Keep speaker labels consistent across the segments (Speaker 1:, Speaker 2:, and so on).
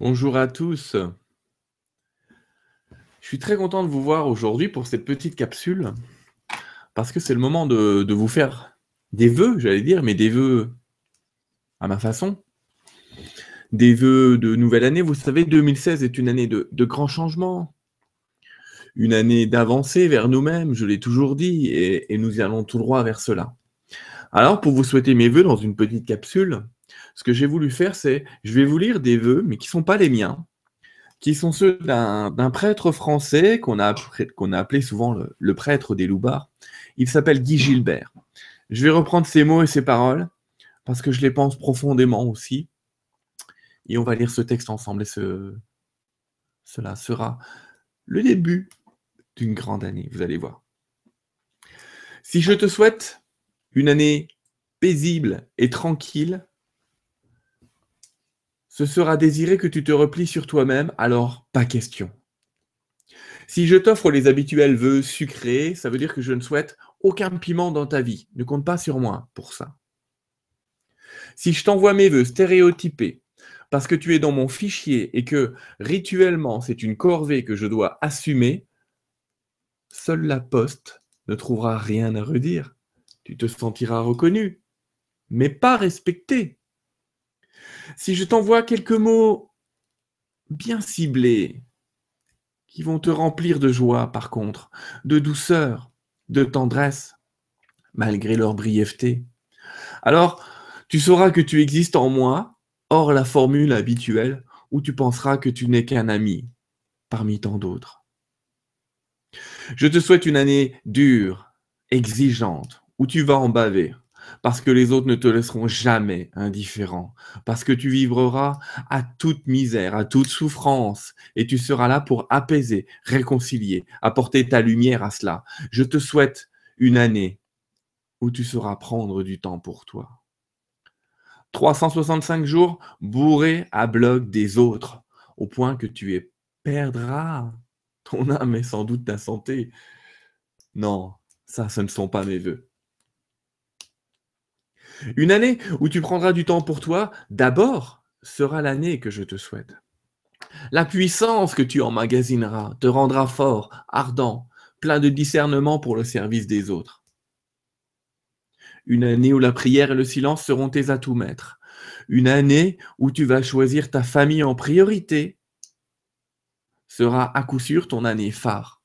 Speaker 1: Bonjour à tous. Je suis très content de vous voir aujourd'hui pour cette petite capsule, parce que c'est le moment de, vous faire des vœux, j'allais dire, mais des vœux à ma façon. Des vœux de nouvelle année. Vous savez, 2016 est une année de, de grands changements, une année d'avancée vers nous-mêmes, je l'ai toujours dit, et, et nous y allons tout droit vers cela. Alors, pour vous souhaiter mes vœux dans une petite capsule, ce que j'ai voulu faire, c'est, je vais vous lire des vœux, mais qui ne sont pas les miens, qui sont ceux d'un prêtre français qu'on a, appelé souvent le, prêtre des Loubards. Il s'appelle Guy Gilbert. Je vais reprendre ces mots et ces paroles, parce que je les pense profondément aussi. Et on va lire ce texte ensemble, et ce, cela sera le début d'une grande année, vous allez voir. Si je te souhaite une année paisible et tranquille, ce sera désiré que tu te replies sur toi-même, alors pas question. Si je t'offre les habituels vœux sucrés, ça veut dire que je ne souhaite aucun piment dans ta vie. Ne compte pas sur moi pour ça. Si je t'envoie mes vœux stéréotypés, parce que tu es dans mon fichier et que rituellement c'est une corvée que je dois assumer, seule la poste ne trouvera rien à redire. Tu te sentiras reconnu, mais pas respecté. Si je t'envoie quelques mots bien ciblés, qui vont te remplir de joie par contre, de douceur, de tendresse, malgré leur brièveté, alors tu sauras que tu existes en moi, hors la formule habituelle où tu penseras que tu n'es qu'un ami parmi tant d'autres. Je te souhaite une année dure, exigeante, où tu vas en baver, parce que les autres ne te laisseront jamais indifférent, parce que tu vivras à toute misère, à toute souffrance, et tu seras là pour apaiser, réconcilier, apporter ta lumière à cela. Je te souhaite une année où tu sauras prendre du temps pour toi. 365 jours bourrés à bloc des autres, au point que tu perdras ton âme et sans doute ta santé. Non, ça, ce ne sont pas mes voeux. Une année où tu prendras du temps pour toi, d'abord, sera l'année que je te souhaite. La puissance que tu emmagasineras te rendra fort, ardent, plein de discernement pour le service des autres. Une année où la prière et le silence seront tes atouts maîtres. Une année où tu vas choisir ta famille en priorité sera à coup sûr ton année phare.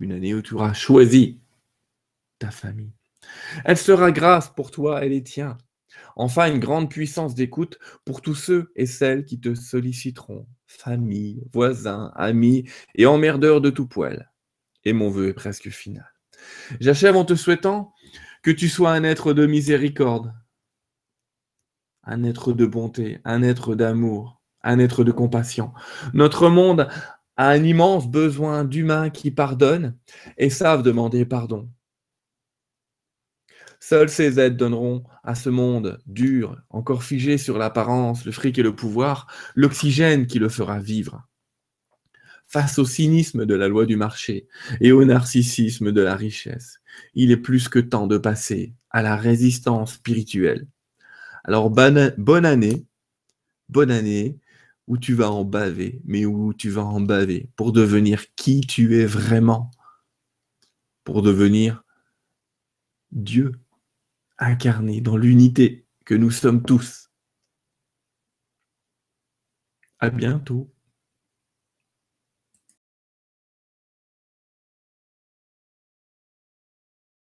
Speaker 1: Une année où tu auras choisi ta famille. Elle sera grâce pour toi et les tiens. Enfin, une grande puissance d'écoute pour tous ceux et celles qui te solliciteront, famille, voisins, amis et emmerdeurs de tout poil. Et mon vœu est presque final. J'achève en te souhaitant que tu sois un être de miséricorde, un être de bonté, un être d'amour, un être de compassion. Notre monde a un immense besoin d'humains qui pardonnent et savent demander pardon. Seules ces aides donneront à ce monde dur, encore figé sur l'apparence, le fric et le pouvoir, l'oxygène qui le fera vivre. Face au cynisme de la loi du marché et au narcissisme de la richesse, il est plus que temps de passer à la résistance spirituelle. Alors bonne, bonne année, bonne année, où tu vas en baver, mais où tu vas en baver pour devenir qui tu es vraiment, pour devenir Dieu incarné dans l'unité que nous sommes tous. À bientôt.